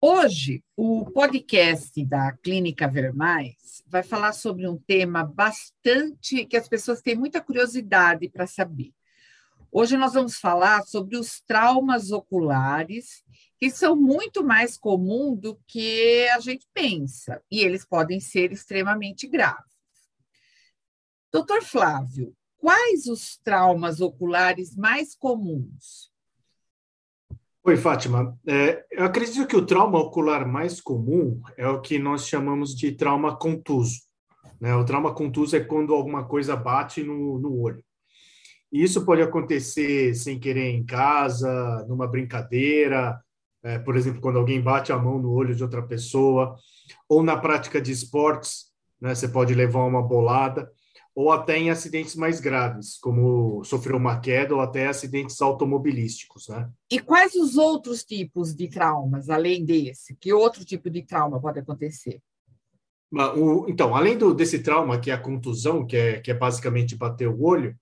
Hoje, o podcast da Clínica Ver Mais vai falar sobre um tema bastante que as pessoas têm muita curiosidade para saber. Hoje nós vamos falar sobre os traumas oculares, que são muito mais comuns do que a gente pensa, e eles podem ser extremamente graves. Doutor Flávio, quais os traumas oculares mais comuns? Oi, Fátima. É, eu acredito que o trauma ocular mais comum é o que nós chamamos de trauma contuso. Né? O trauma contuso é quando alguma coisa bate no, no olho. E isso pode acontecer sem querer em casa, numa brincadeira, é, por exemplo, quando alguém bate a mão no olho de outra pessoa, ou na prática de esportes, né? você pode levar uma bolada ou até em acidentes mais graves, como sofrer uma queda ou até acidentes automobilísticos, né? E quais os outros tipos de traumas, além desse? Que outro tipo de trauma pode acontecer? Então, além do, desse trauma, que é a contusão, que é, que é basicamente bater o olho,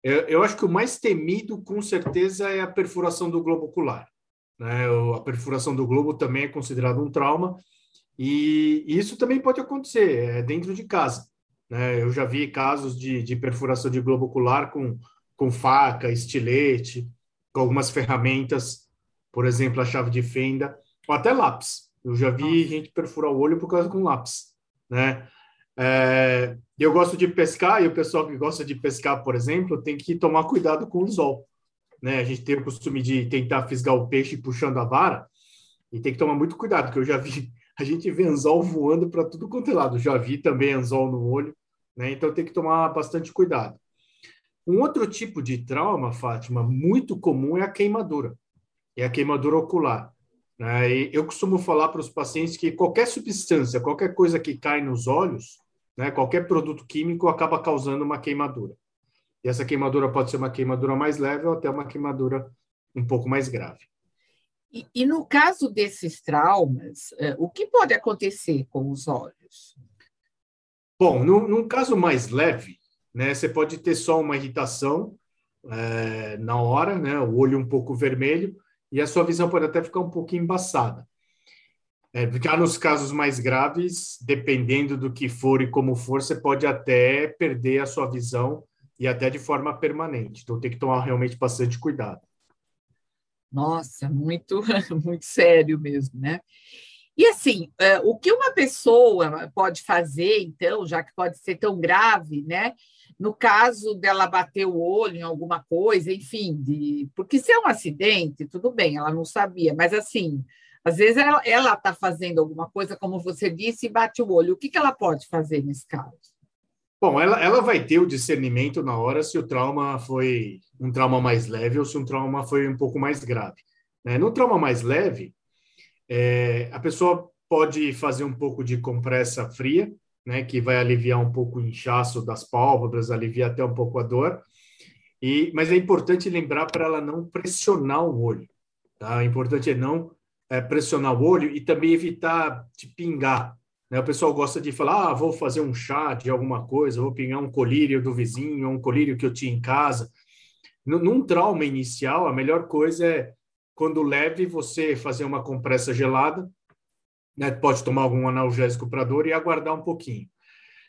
eu, eu acho que o mais temido, com certeza, é a perfuração do globo ocular. Né? A perfuração do globo também é considerado um trauma, e isso também pode acontecer é dentro de casa. Né? Eu já vi casos de, de perfuração de globo ocular com, com faca, estilete, com algumas ferramentas, por exemplo, a chave de fenda, ou até lápis. Eu já vi gente perfurar o olho por causa com lápis, né? É, eu gosto de pescar e o pessoal que gosta de pescar, por exemplo, tem que tomar cuidado com o anzol, né? A gente tem o costume de tentar fisgar o peixe puxando a vara e tem que tomar muito cuidado, porque eu já vi a gente vê anzol voando para tudo quanto é lado. Já vi também anzol no olho né? Então tem que tomar bastante cuidado. Um outro tipo de trauma, Fátima, muito comum é a queimadura, é a queimadura ocular. Né? E eu costumo falar para os pacientes que qualquer substância, qualquer coisa que cai nos olhos, né, qualquer produto químico acaba causando uma queimadura. E essa queimadura pode ser uma queimadura mais leve ou até uma queimadura um pouco mais grave. E, e no caso desses traumas, eh, o que pode acontecer com os olhos? Bom, no, num caso mais leve, né, você pode ter só uma irritação é, na hora, né, o olho um pouco vermelho, e a sua visão pode até ficar um pouco embaçada. É, já nos casos mais graves, dependendo do que for e como for, você pode até perder a sua visão e até de forma permanente. Então tem que tomar realmente bastante cuidado. Nossa, muito, muito sério mesmo, né? E assim, é, o que uma pessoa pode fazer, então, já que pode ser tão grave, né? No caso dela bater o olho em alguma coisa, enfim, de... porque se é um acidente, tudo bem, ela não sabia, mas assim, às vezes ela está fazendo alguma coisa, como você disse, e bate o olho. O que, que ela pode fazer nesse caso? Bom, ela, ela vai ter o discernimento na hora se o trauma foi um trauma mais leve ou se um trauma foi um pouco mais grave. Né? No trauma mais leve, é, a pessoa pode fazer um pouco de compressa fria, né, que vai aliviar um pouco o inchaço das pálpebras, aliviar até um pouco a dor. E, mas é importante lembrar para ela não pressionar o olho. Tá? O importante é não é, pressionar o olho e também evitar de pingar. Né? O pessoal gosta de falar, ah, vou fazer um chá de alguma coisa, vou pingar um colírio do vizinho, um colírio que eu tinha em casa. Num trauma inicial, a melhor coisa é quando leve, você fazer uma compressa gelada, né? pode tomar algum analgésico para dor e aguardar um pouquinho.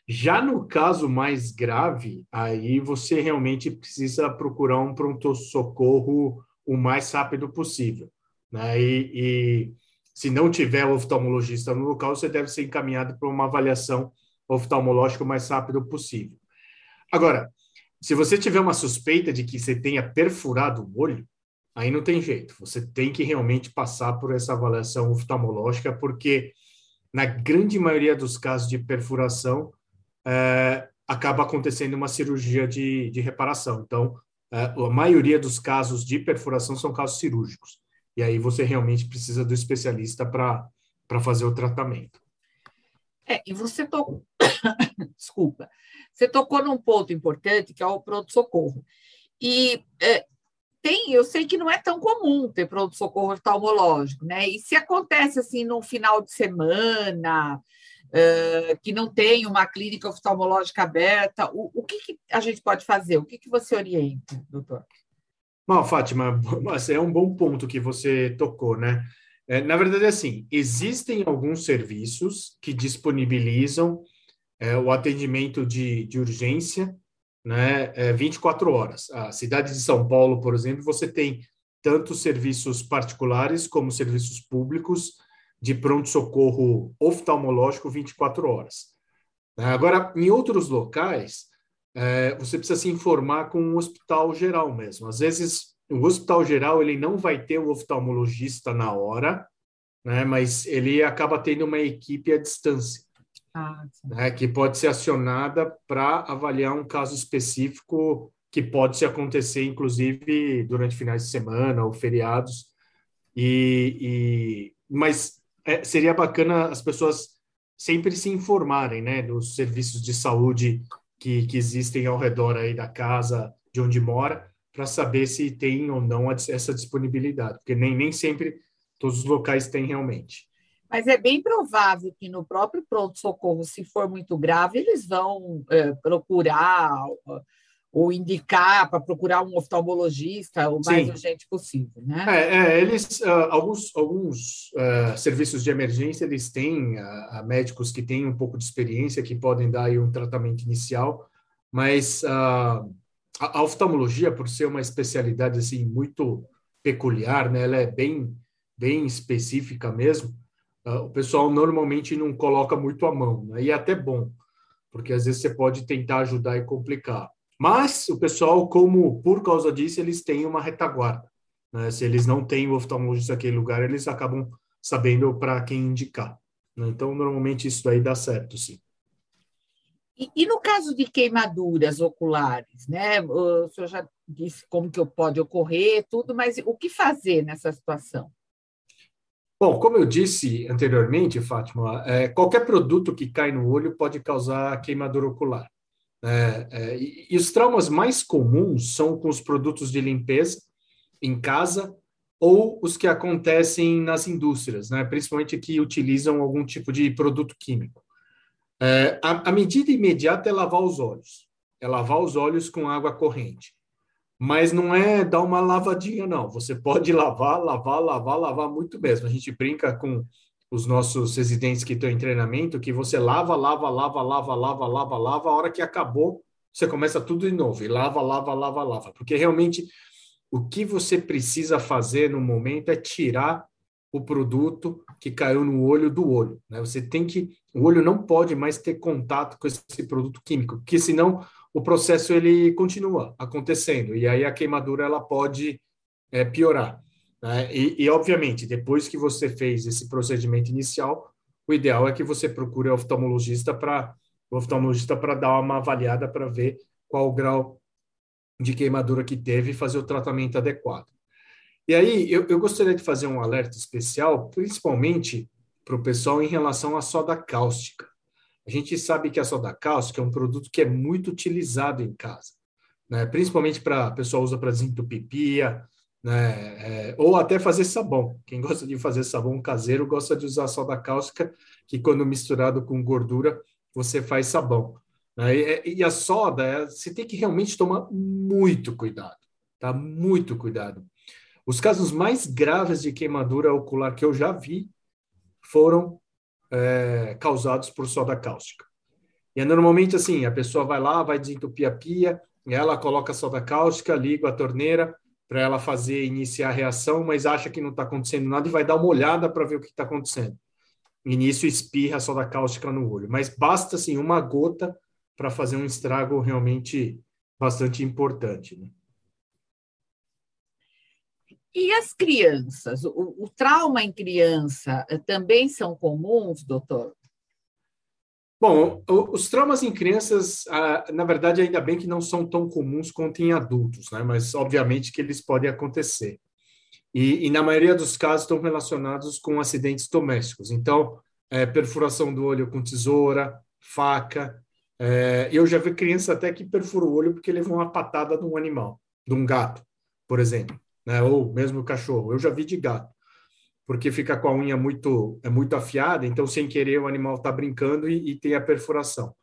Já no caso mais grave, aí você realmente precisa procurar um pronto-socorro o mais rápido possível. Né? E, e se não tiver oftalmologista no local, você deve ser encaminhado para uma avaliação oftalmológica o mais rápido possível. Agora, se você tiver uma suspeita de que você tenha perfurado o olho, aí não tem jeito. Você tem que realmente passar por essa avaliação oftalmológica, porque na grande maioria dos casos de perfuração é, acaba acontecendo uma cirurgia de, de reparação. Então, é, a maioria dos casos de perfuração são casos cirúrgicos. E aí você realmente precisa do especialista para fazer o tratamento. É, e você tocou, desculpa, você tocou num ponto importante que é o pronto-socorro. E é, tem, eu sei que não é tão comum ter pronto-socorro oftalmológico, né? E se acontece assim no final de semana, uh, que não tem uma clínica oftalmológica aberta, o, o que, que, a gente pode fazer? O que, que você orienta, doutor? Bom, Fátima, é um bom ponto que você tocou, né? É, na verdade, assim, existem alguns serviços que disponibilizam é, o atendimento de, de urgência né, é, 24 horas. A cidade de São Paulo, por exemplo, você tem tanto serviços particulares como serviços públicos de pronto-socorro oftalmológico 24 horas. Agora, em outros locais, é, você precisa se informar com um hospital geral mesmo. Às vezes, o hospital geral ele não vai ter o oftalmologista na hora, né, mas ele acaba tendo uma equipe à distância, ah, né, que pode ser acionada para avaliar um caso específico que pode se acontecer, inclusive, durante finais de semana ou feriados. E, e mas é, seria bacana as pessoas sempre se informarem, né, dos serviços de saúde que, que existem ao redor aí da casa de onde mora, para saber se tem ou não essa disponibilidade, porque nem, nem sempre todos os locais têm realmente. Mas é bem provável que no próprio pronto-socorro, se for muito grave, eles vão é, procurar ou indicar para procurar um oftalmologista o mais Sim. urgente possível, né? É, é eles uh, alguns alguns uh, serviços de emergência eles têm uh, médicos que têm um pouco de experiência que podem dar aí um tratamento inicial, mas a, a oftalmologia por ser uma especialidade assim muito peculiar, né? Ela é bem bem específica mesmo. O pessoal normalmente não coloca muito a mão, né? e é até bom, porque às vezes você pode tentar ajudar e complicar. Mas o pessoal, como por causa disso, eles têm uma retaguarda. Né? Se eles não têm o oftalmologista naquele lugar, eles acabam sabendo para quem indicar. Né? Então, normalmente isso aí dá certo, sim. E, e, no caso de queimaduras oculares, né? O senhor já disse como que pode ocorrer, tudo, mas o que fazer nessa situação? Bom, como eu disse anteriormente, Fátima, é, qualquer produto que cai no olho pode causar queimadura ocular. É, é, e, e os traumas mais comuns são com os produtos de limpeza em casa ou os que acontecem nas indústrias, né? principalmente que utilizam algum tipo de produto químico. É, a, a, medida imediata é lavar os olhos, é lavar os olhos com água corrente. Mas não é dar uma lavadinha, não. Você pode lavar, lavar, lavar, lavar muito mesmo. A gente brinca com os nossos residentes que estão em treinamento, que você lava, lava, lava, lava, lava, lava, lava, a hora que acabou, você começa tudo de novo, e lava, lava, lava, lava, porque realmente o que você precisa fazer no momento é tirar o produto que caiu no olho do olho. Né? Você tem que, o olho não pode mais ter contato com esse produto químico, porque senão o processo ele continua acontecendo e aí a queimadura ela pode é, piorar. Né? E, e, obviamente, depois que você fez esse procedimento inicial, o ideal é que você procure o oftalmologista para oftalmologista para dar uma avaliada para ver qual o grau de queimadura que teve e fazer o tratamento adequado. E aí, eu, eu gostaria de fazer um alerta especial, principalmente para o pessoal em relação à soda cáustica. A gente sabe que a soda cáustica é um produto que é muito utilizado em casa, né? principalmente para a pessoa usa para desentupir pia, né? É, ou até fazer sabão. Quem gosta de fazer sabão caseiro gosta de usar soda cáustica, que quando misturado com gordura, você faz sabão. Né? E, e, a soda, é, você tem que realmente tomar muito cuidado, tá? Muito cuidado. Os casos mais graves de queimadura ocular que eu já vi foram é, causados por soda cáustica. E é normalmente assim, a pessoa vai lá, vai desentupir a pia, ela coloca soda cáustica, liga a torneira, para ela fazer iniciar a reação, mas acha que não está acontecendo nada e vai dar uma olhada para ver o que está acontecendo. Início espirra soda cáustica no olho, mas basta assim uma gota para fazer um estrago realmente bastante importante. Né? E as crianças? O, o, trauma em criança eh, também são comuns, doutor? Bom, os traumas em crianças, ah, na verdade, ainda bem que não são tão comuns quanto em adultos, né? Mas obviamente que eles podem acontecer. E, e na maioria dos casos estão relacionados com acidentes domésticos. Então, é, perfuração do olho com tesoura, faca. É, eu já vi criança até que perfura o olho porque levou uma patada de um animal, de um gato, por exemplo, né? Ou mesmo cachorro. Eu já vi de gato porque fica com a unha muito é muito afiada, então sem querer o animal está brincando e, e, tem a perfuração.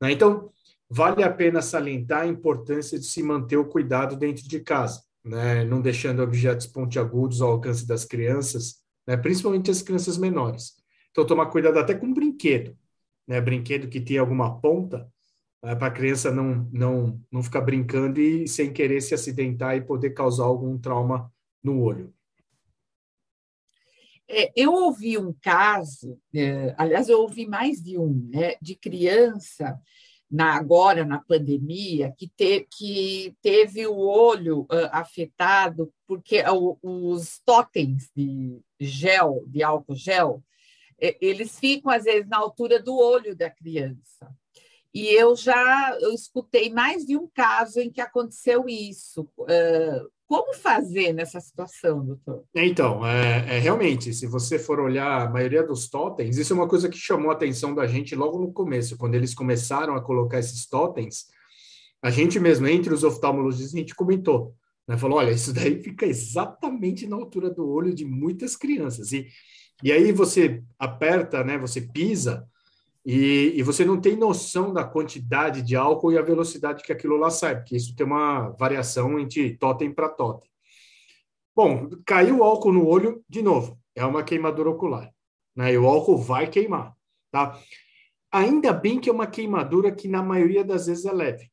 Né? Então vale a pena salientar a importância de se manter o cuidado dentro de casa, né? não deixando objetos pontiagudos ao alcance das crianças, né? principalmente as crianças menores. Então, tomar cuidado até com brinquedo, né? Brinquedo que tem alguma ponta, para a criança não, não, não ficar brincando e sem querer se acidentar e poder causar algum trauma no olho. É, eu ouvi um caso, é, aliás, eu ouvi mais de um, né, de criança na, agora na pandemia que, te, que teve o olho uh, afetado porque uh, os totens de gel, de álcool gel, eles ficam às vezes na altura do olho da criança. E eu já eu escutei mais de um caso em que aconteceu isso. Uh, como fazer nessa situação, doutor? Então, é, é, realmente, se você for olhar a maioria dos totens, isso é uma coisa que chamou a atenção da gente logo no começo, quando eles começaram a colocar esses totens, a gente mesmo, entre os oftalmologistas, a gente comentou, né? falou, olha, isso daí fica exatamente na altura do olho de muitas crianças, e, e aí você aperta, né, você pisa, e, e, você não tem noção da quantidade de álcool e a velocidade que aquilo lá sai, porque isso tem uma variação entre totem para totem. Bom, caiu o álcool no olho, de novo, é uma queimadura ocular. Né? E o álcool vai queimar. Tá? Ainda bem que é uma queimadura que, na maioria das vezes, é leve.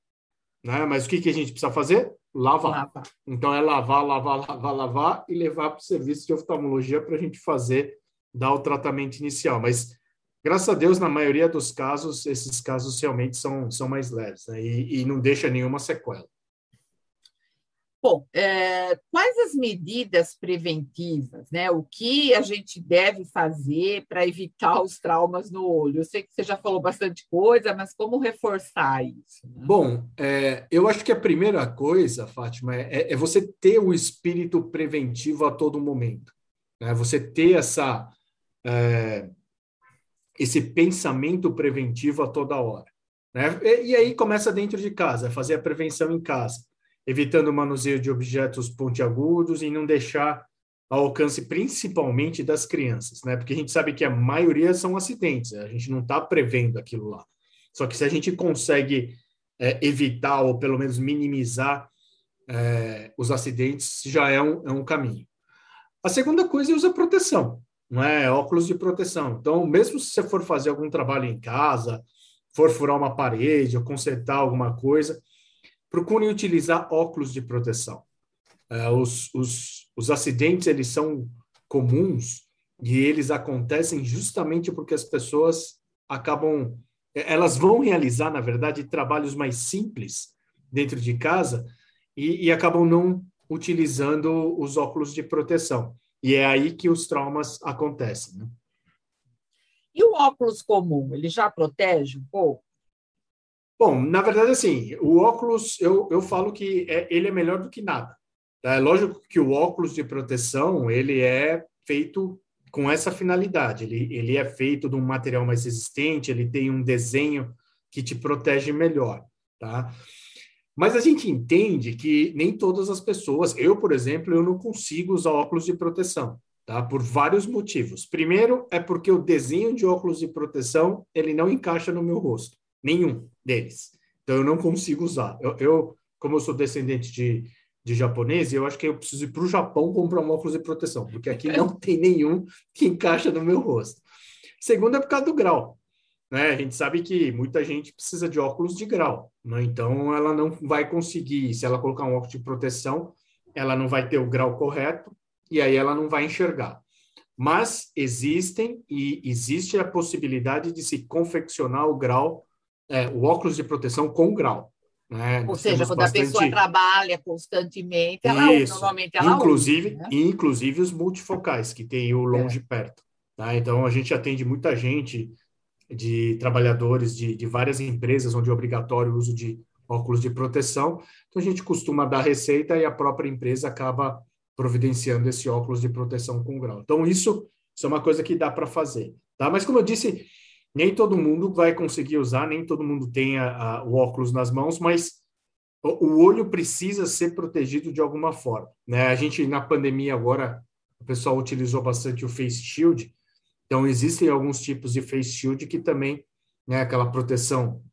Né? Mas o que, que a gente precisa fazer? Lavar. Lava. Então, é lavar, lavar, lavar, lavar e levar para o serviço de oftalmologia para a gente fazer, dar o tratamento inicial. Mas Graças a Deus, na maioria dos casos, esses casos realmente são, são mais leves né? e, e não deixa nenhuma sequela. Bom, é, quais as medidas preventivas, né? O que a gente deve fazer para evitar os traumas no olho? Eu sei que você já falou bastante coisa, mas como reforçar isso? Né? Bom, é, eu acho que a primeira coisa, Fátima, é, é, você ter o espírito preventivo a todo momento. Né? Você ter essa é, esse pensamento preventivo a toda hora. Né? E, e, aí começa dentro de casa, fazer a prevenção em casa, evitando o manuseio de objetos pontiagudos e não deixar ao alcance principalmente das crianças, né? Porque a gente sabe que a maioria são acidentes, a gente não está prevendo aquilo lá. Só que se a gente consegue é, evitar ou pelo menos minimizar é, os acidentes, já é um, é um caminho. A segunda coisa é usar proteção não é? Óculos de proteção. Então, mesmo se você for fazer algum trabalho em casa, for furar uma parede ou consertar alguma coisa, procure utilizar óculos de proteção. É, os, os, os acidentes, eles são comuns e eles acontecem justamente porque as pessoas acabam, elas vão realizar, na verdade, trabalhos mais simples dentro de casa e, e acabam não utilizando os óculos de proteção. E é aí que os traumas acontecem. Né? E o óculos comum, ele já protege um pouco? Bom, na verdade, assim, o óculos, eu, eu falo que é, ele é melhor do que nada. É lógico que o óculos de proteção, ele é feito com essa finalidade. Ele, ele é feito de um material mais resistente, ele tem um desenho que te protege melhor, tá? Mas a gente entende que nem todas as pessoas, eu, por exemplo, eu não consigo usar óculos de proteção, tá? Por vários motivos. Primeiro é porque o desenho de óculos de proteção, ele não encaixa no meu rosto, nenhum deles. Então eu não consigo usar. Eu, eu como eu sou descendente de, de japonês, eu acho que eu preciso ir para o Japão comprar um óculos de proteção, porque aqui não tem nenhum que encaixa no meu rosto. Segundo é por causa do grau. Né? A gente sabe que muita gente precisa de óculos de grau, né? então ela não vai conseguir, se ela colocar um óculos de proteção, ela não vai ter o grau correto e aí ela não vai enxergar. Mas existem e existe a possibilidade de se confeccionar o grau, é, o óculos de proteção com grau. Né? Ou seja, quando bastante... a pessoa trabalha constantemente, ela Isso. normalmente ela inclusive, usa, né? inclusive os multifocais, que tem o longe é. perto. Tá? Então, a gente atende muita gente de trabalhadores de, de várias empresas onde é obrigatório o uso de óculos de proteção. Então, a gente costuma dar receita e a própria empresa acaba providenciando esse óculos de proteção com grau. Então, isso, isso é uma coisa que dá para fazer. Tá? Mas, como eu disse, nem todo mundo vai conseguir usar, nem todo mundo tem a, a, o óculos nas mãos, mas o, o, olho precisa ser protegido de alguma forma. Né? A gente, na pandemia agora, o pessoal utilizou bastante o face shield, então, existem alguns tipos de face shield que também, né, aquela proteção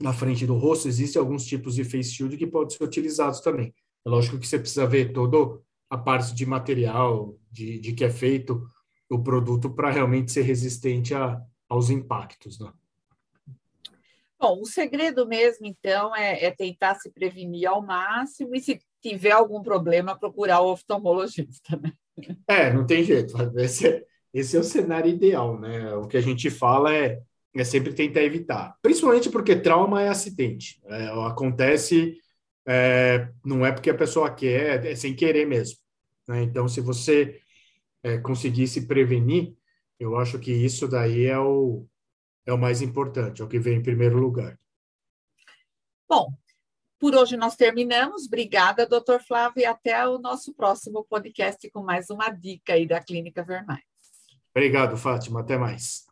na frente do rosto, existem alguns tipos de face shield que podem ser utilizados também. É lógico que você precisa ver toda a parte de material, de, de que é feito, o produto para realmente ser resistente a, aos impactos. Né? Bom, o segredo mesmo, então, é, é, tentar se prevenir ao máximo e, se tiver algum problema, procurar o oftalmologista. Né? É, não tem jeito. Esse é, esse é o cenário ideal, né? O que a gente fala é, é sempre tentar evitar, principalmente porque trauma é acidente. É, acontece, é, não é porque a pessoa quer, é sem querer mesmo. Né? Então, se você é, conseguir se prevenir, eu acho que isso daí é o, é o mais importante, é o que vem em primeiro lugar. Bom, por hoje nós terminamos. Obrigada, doutor Flávio, e até o nosso próximo podcast com mais uma dica aí da Clínica Vermais. Obrigado, Fátima. Até mais.